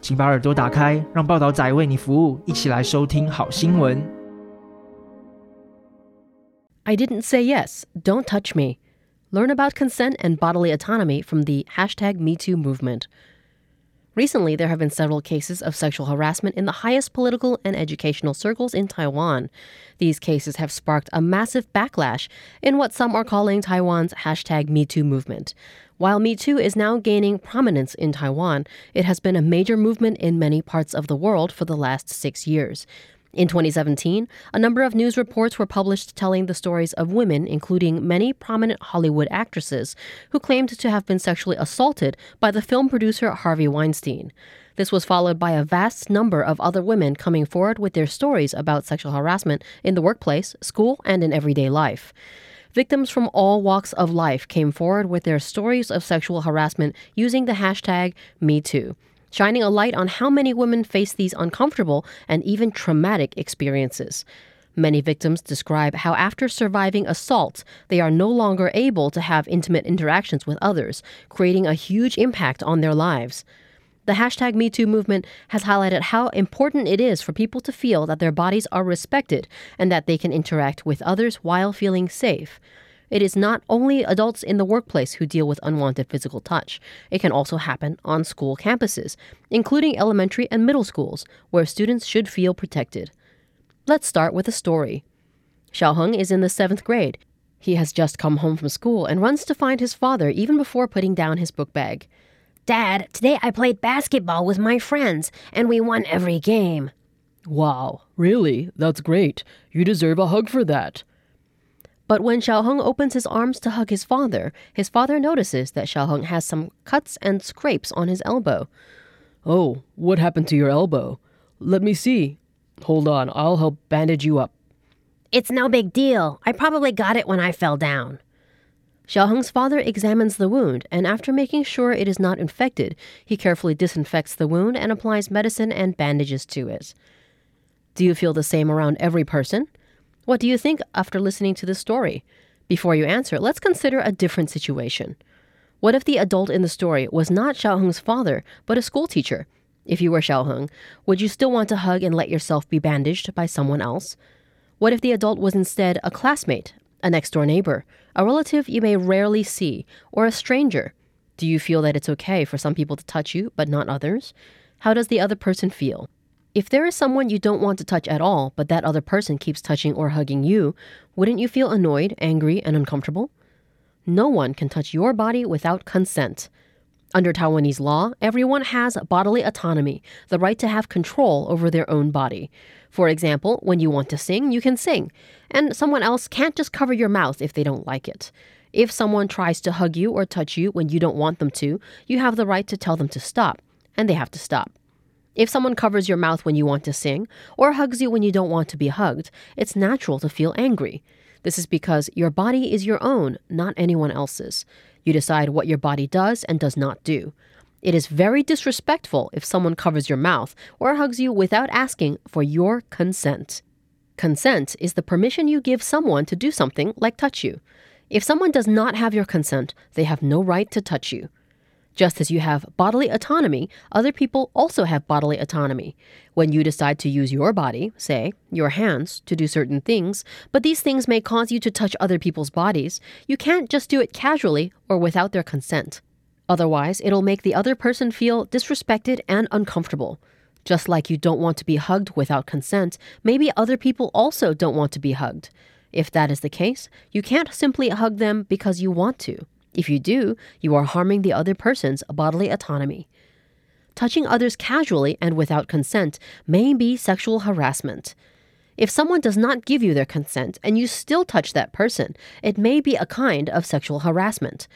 请把耳朵打开，让报道仔为你服务，一起来收听好新闻。 I didn't say yes. Don't touch me. Learn about consent and bodily autonomy from the hashtag MeToo movement. Recently, there have been several cases of sexual harassment in the highest political and educational circles in Taiwan. These cases have sparked a massive backlash in what some are calling Taiwan's hashtag MeToo movement. While Me Too is now gaining prominence in Taiwan, it has been a major movement in many parts of the world for the last six years. In 2017, a number of news reports were published telling the stories of women, including many prominent Hollywood actresses, who claimed to have been sexually assaulted by the film producer Harvey Weinstein. This was followed by a vast number of other women coming forward with their stories about sexual harassment in the workplace, school, and in everyday life. Victims from all walks of life came forward with their stories of sexual harassment using the hashtag MeToo shining a light on how many women face these uncomfortable and even traumatic experiences. Many victims describe how, after surviving assault, they are no longer able to have intimate interactions with others, creating a huge impact on their lives. The hashtag MeToo movement has highlighted how important it is for people to feel that their bodies are respected and that they can interact with others while feeling safe. It is not only adults in the workplace who deal with unwanted physical touch. It can also happen on school campuses, including elementary and middle schools, where students should feel protected. Let's start with a story. Xiao Heng is in the seventh grade. He has just come home from school and runs to find his father even before putting down his book bag. Dad, today I played basketball with my friends and we won every game. Wow, really? That's great. You deserve a hug for that. But when Xiao Heng opens his arms to hug his father, his father notices that Xiao Heng has some cuts and scrapes on his elbow. Oh, what happened to your elbow? Let me see. Hold on, I'll help bandage you up. It's no big deal. I probably got it when I fell down. Xiao Heng's father examines the wound, and after making sure it is not infected, he carefully disinfects the wound and applies medicine and bandages to it. Do you feel the same around every person? What do you think after listening to this story? Before you answer, let's consider a different situation. What if the adult in the story was not Xiao Heng's father, but a school teacher? If you were Xiao Heng, would you still want to hug and let yourself be bandaged by someone else? What if the adult was instead a classmate, a next door neighbor, a relative you may rarely see, or a stranger? Do you feel that it's okay for some people to touch you, but not others? How does the other person feel? If there is someone you don't want to touch at all, but that other person keeps touching or hugging you, wouldn't you feel annoyed, angry, and uncomfortable? No one can touch your body without consent. Under Taiwanese law, everyone has bodily autonomy, the right to have control over their own body. For example, when you want to sing, you can sing, and someone else can't just cover your mouth if they don't like it. If someone tries to hug you or touch you when you don't want them to, you have the right to tell them to stop, and they have to stop. If someone covers your mouth when you want to sing, or hugs you when you don't want to be hugged, it's natural to feel angry. This is because your body is your own, not anyone else's. You decide what your body does and does not do. It is very disrespectful if someone covers your mouth or hugs you without asking for your consent. Consent is the permission you give someone to do something like touch you. If someone does not have your consent, they have no right to touch you. Just as you have bodily autonomy, other people also have bodily autonomy. When you decide to use your body, say, your hands, to do certain things, but these things may cause you to touch other people's bodies, you can't just do it casually or without their consent. Otherwise, it'll make the other person feel disrespected and uncomfortable. Just like you don't want to be hugged without consent, maybe other people also don't want to be hugged. If that is the case, you can't simply hug them because you want to. If you do, you are harming the other person's bodily autonomy. Touching others casually and without consent may be sexual harassment. If someone does not give you their consent and you still touch that person, it may be a kind of sexual harassment.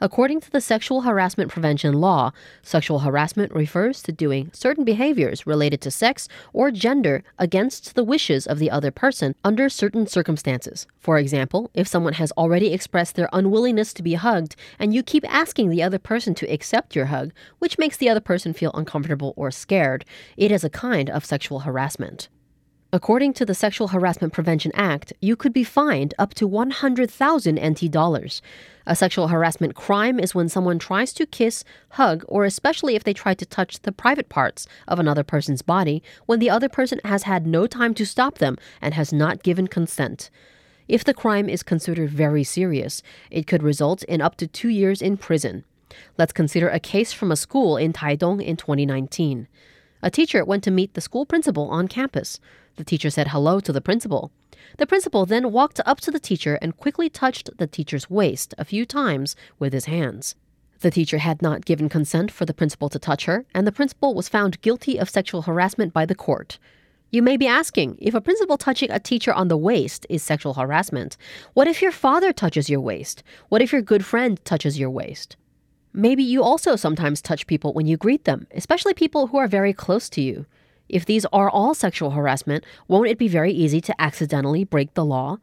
According to the sexual harassment prevention law, sexual harassment refers to doing certain behaviors related to sex or gender against the wishes of the other person under certain circumstances. For example, if someone has already expressed their unwillingness to be hugged and you keep asking the other person to accept your hug, which makes the other person feel uncomfortable or scared, it is a kind of sexual harassment. According to the Sexual Harassment Prevention Act, you could be fined up to 100,000 NT dollars. A sexual harassment crime is when someone tries to kiss, hug, or especially if they try to touch the private parts of another person's body when the other person has had no time to stop them and has not given consent. If the crime is considered very serious, it could result in up to two years in prison. Let's consider a case from a school in Taidong in 2019. A teacher went to meet the school principal on campus. The teacher said hello to the principal. The principal then walked up to the teacher and quickly touched the teacher's waist a few times with his hands. The teacher had not given consent for the principal to touch her, and the principal was found guilty of sexual harassment by the court. You may be asking if a principal touching a teacher on the waist is sexual harassment. What if your father touches your waist? What if your good friend touches your waist? Maybe you also sometimes touch people when you greet them, especially people who are very close to you. If these are all sexual harassment, won't it be very easy to accidentally break the law?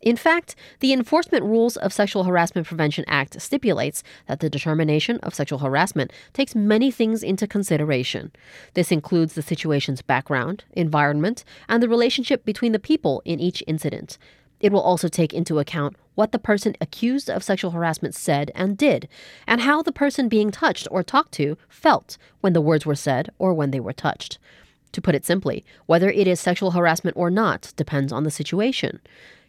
In fact, the Enforcement Rules of Sexual Harassment Prevention Act stipulates that the determination of sexual harassment takes many things into consideration. This includes the situation's background, environment, and the relationship between the people in each incident. It will also take into account what the person accused of sexual harassment said and did, and how the person being touched or talked to felt when the words were said or when they were touched. To put it simply, whether it is sexual harassment or not depends on the situation.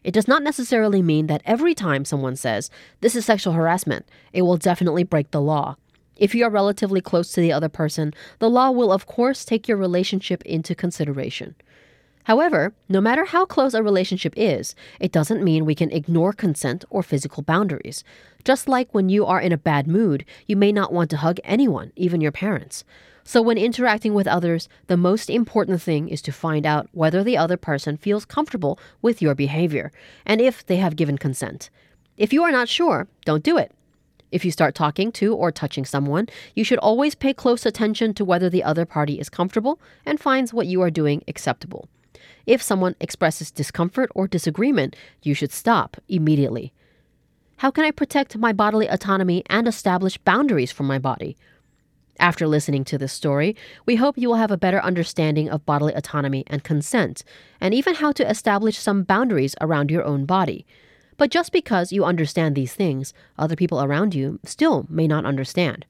It does not necessarily mean that every time someone says, this is sexual harassment, it will definitely break the law. If you are relatively close to the other person, the law will of course take your relationship into consideration. However, no matter how close a relationship is, it doesn't mean we can ignore consent or physical boundaries. Just like when you are in a bad mood, you may not want to hug anyone, even your parents. So, when interacting with others, the most important thing is to find out whether the other person feels comfortable with your behavior and if they have given consent. If you are not sure, don't do it. If you start talking to or touching someone, you should always pay close attention to whether the other party is comfortable and finds what you are doing acceptable. If someone expresses discomfort or disagreement, you should stop immediately. How can I protect my bodily autonomy and establish boundaries for my body? After listening to this story, we hope you will have a better understanding of bodily autonomy and consent, and even how to establish some boundaries around your own body. But just because you understand these things, other people around you still may not understand.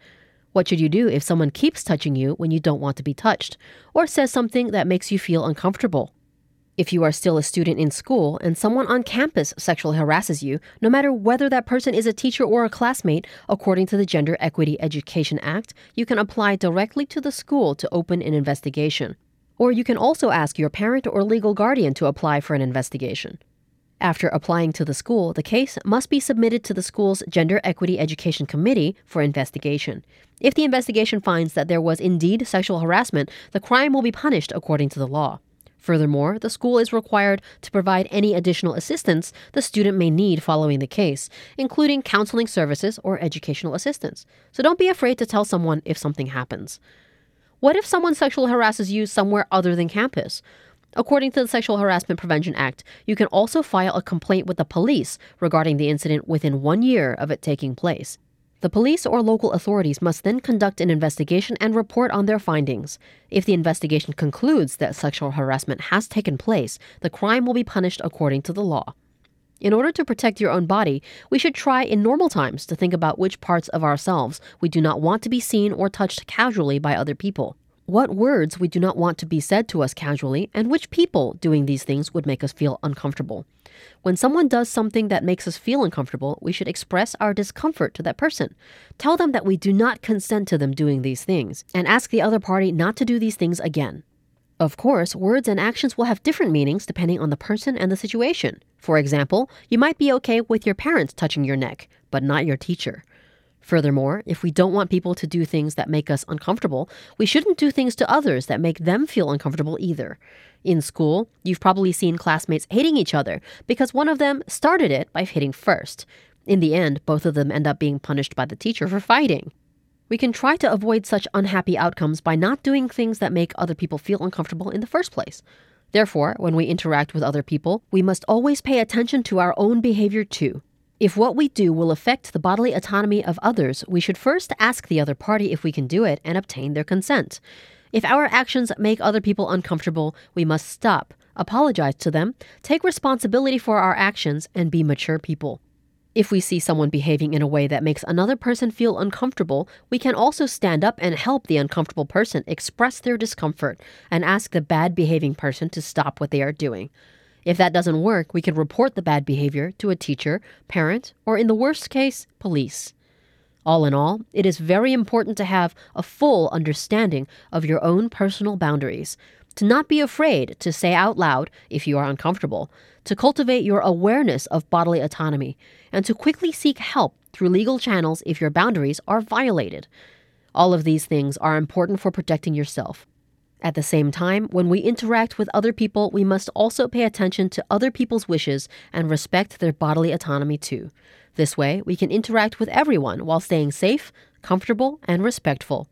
What should you do if someone keeps touching you when you don't want to be touched, or says something that makes you feel uncomfortable? If you are still a student in school and someone on campus sexually harasses you, no matter whether that person is a teacher or a classmate, according to the Gender Equity Education Act, you can apply directly to the school to open an investigation. Or you can also ask your parent or legal guardian to apply for an investigation. After applying to the school, the case must be submitted to the school's Gender Equity Education Committee for investigation. If the investigation finds that there was indeed sexual harassment, the crime will be punished according to the law. Furthermore, the school is required to provide any additional assistance the student may need following the case, including counseling services or educational assistance. So don't be afraid to tell someone if something happens. What if someone sexually harasses you somewhere other than campus? According to the Sexual Harassment Prevention Act, you can also file a complaint with the police regarding the incident within one year of it taking place. The police or local authorities must then conduct an investigation and report on their findings. If the investigation concludes that sexual harassment has taken place, the crime will be punished according to the law. In order to protect your own body, we should try in normal times to think about which parts of ourselves we do not want to be seen or touched casually by other people. What words we do not want to be said to us casually, and which people doing these things would make us feel uncomfortable. When someone does something that makes us feel uncomfortable, we should express our discomfort to that person. Tell them that we do not consent to them doing these things, and ask the other party not to do these things again. Of course, words and actions will have different meanings depending on the person and the situation. For example, you might be okay with your parents touching your neck, but not your teacher. Furthermore, if we don't want people to do things that make us uncomfortable, we shouldn't do things to others that make them feel uncomfortable either. In school, you've probably seen classmates hating each other because one of them started it by hitting first. In the end, both of them end up being punished by the teacher for fighting. We can try to avoid such unhappy outcomes by not doing things that make other people feel uncomfortable in the first place. Therefore, when we interact with other people, we must always pay attention to our own behavior too. If what we do will affect the bodily autonomy of others, we should first ask the other party if we can do it and obtain their consent. If our actions make other people uncomfortable, we must stop, apologize to them, take responsibility for our actions, and be mature people. If we see someone behaving in a way that makes another person feel uncomfortable, we can also stand up and help the uncomfortable person express their discomfort and ask the bad behaving person to stop what they are doing. If that doesn't work, we can report the bad behavior to a teacher, parent, or in the worst case, police. All in all, it is very important to have a full understanding of your own personal boundaries, to not be afraid to say out loud if you are uncomfortable, to cultivate your awareness of bodily autonomy, and to quickly seek help through legal channels if your boundaries are violated. All of these things are important for protecting yourself. At the same time, when we interact with other people, we must also pay attention to other people's wishes and respect their bodily autonomy too. This way, we can interact with everyone while staying safe, comfortable, and respectful.